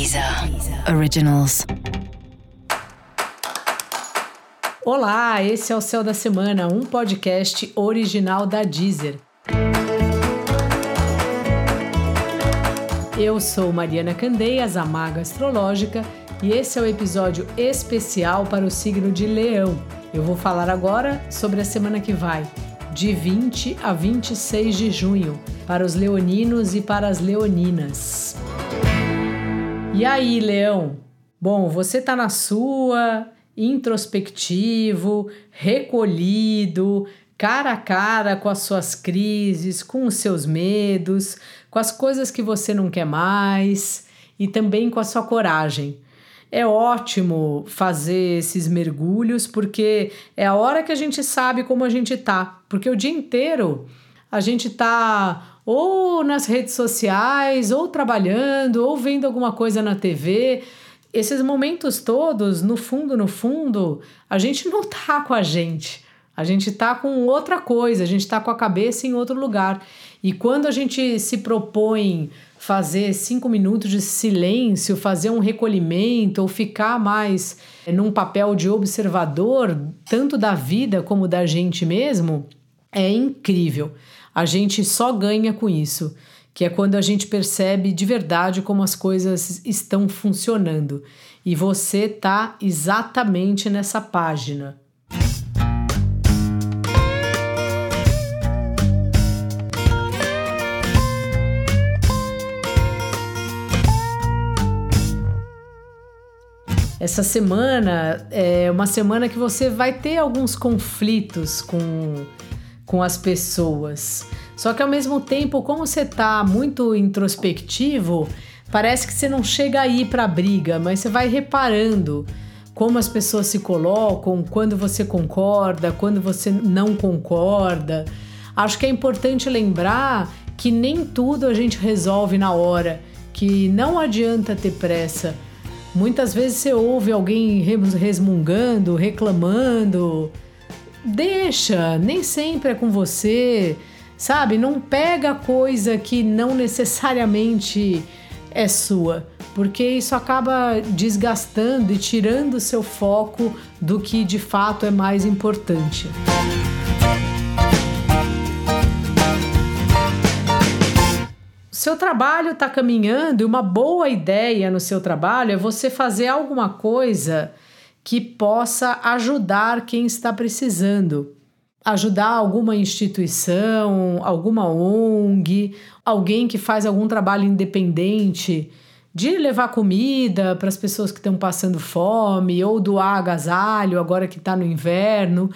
Deezer Originals. Olá, esse é o Céu da Semana, um podcast original da Deezer. Eu sou Mariana Candeias, a Maga Astrológica, e esse é o episódio especial para o signo de Leão. Eu vou falar agora sobre a semana que vai, de 20 a 26 de junho, para os leoninos e para as leoninas. E aí, Leão? Bom, você tá na sua, introspectivo, recolhido, cara a cara com as suas crises, com os seus medos, com as coisas que você não quer mais e também com a sua coragem. É ótimo fazer esses mergulhos porque é a hora que a gente sabe como a gente tá, porque o dia inteiro a gente tá ou nas redes sociais, ou trabalhando, ou vendo alguma coisa na TV. Esses momentos todos, no fundo, no fundo, a gente não tá com a gente. A gente tá com outra coisa, a gente tá com a cabeça em outro lugar. E quando a gente se propõe fazer cinco minutos de silêncio, fazer um recolhimento ou ficar mais num papel de observador, tanto da vida como da gente mesmo, é incrível. A gente só ganha com isso, que é quando a gente percebe de verdade como as coisas estão funcionando. E você tá exatamente nessa página. Essa semana é uma semana que você vai ter alguns conflitos com com as pessoas. Só que ao mesmo tempo, como você tá muito introspectivo, parece que você não chega aí para briga, mas você vai reparando como as pessoas se colocam, quando você concorda, quando você não concorda. Acho que é importante lembrar que nem tudo a gente resolve na hora, que não adianta ter pressa. Muitas vezes você ouve alguém resmungando, reclamando, deixa, nem sempre é com você, sabe? Não pega coisa que não necessariamente é sua, porque isso acaba desgastando e tirando o seu foco do que de fato é mais importante. seu trabalho está caminhando e uma boa ideia no seu trabalho é você fazer alguma coisa que possa ajudar quem está precisando. Ajudar alguma instituição, alguma ONG, alguém que faz algum trabalho independente de levar comida para as pessoas que estão passando fome ou doar agasalho agora que está no inverno.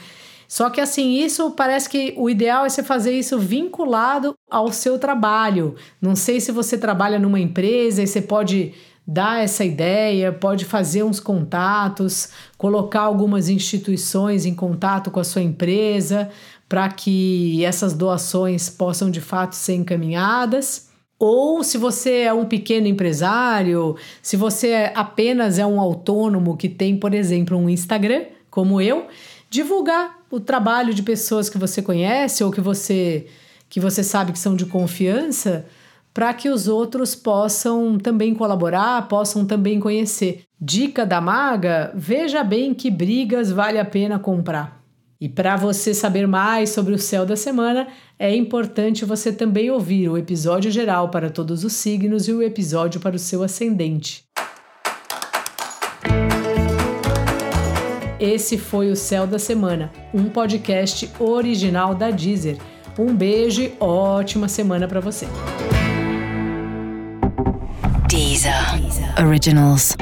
Só que assim, isso parece que o ideal é você fazer isso vinculado ao seu trabalho. Não sei se você trabalha numa empresa e você pode dar essa ideia, pode fazer uns contatos, colocar algumas instituições em contato com a sua empresa para que essas doações possam de fato ser encaminhadas. Ou se você é um pequeno empresário, se você apenas é um autônomo que tem, por exemplo, um Instagram, como eu, divulgar o trabalho de pessoas que você conhece ou que você que você sabe que são de confiança para que os outros possam também colaborar, possam também conhecer. Dica da maga: veja bem que brigas vale a pena comprar. E para você saber mais sobre o céu da semana, é importante você também ouvir o episódio geral para todos os signos e o episódio para o seu ascendente. Esse foi o Céu da Semana, um podcast original da Deezer. Um beijo e ótima semana para você. Deezer. Originals.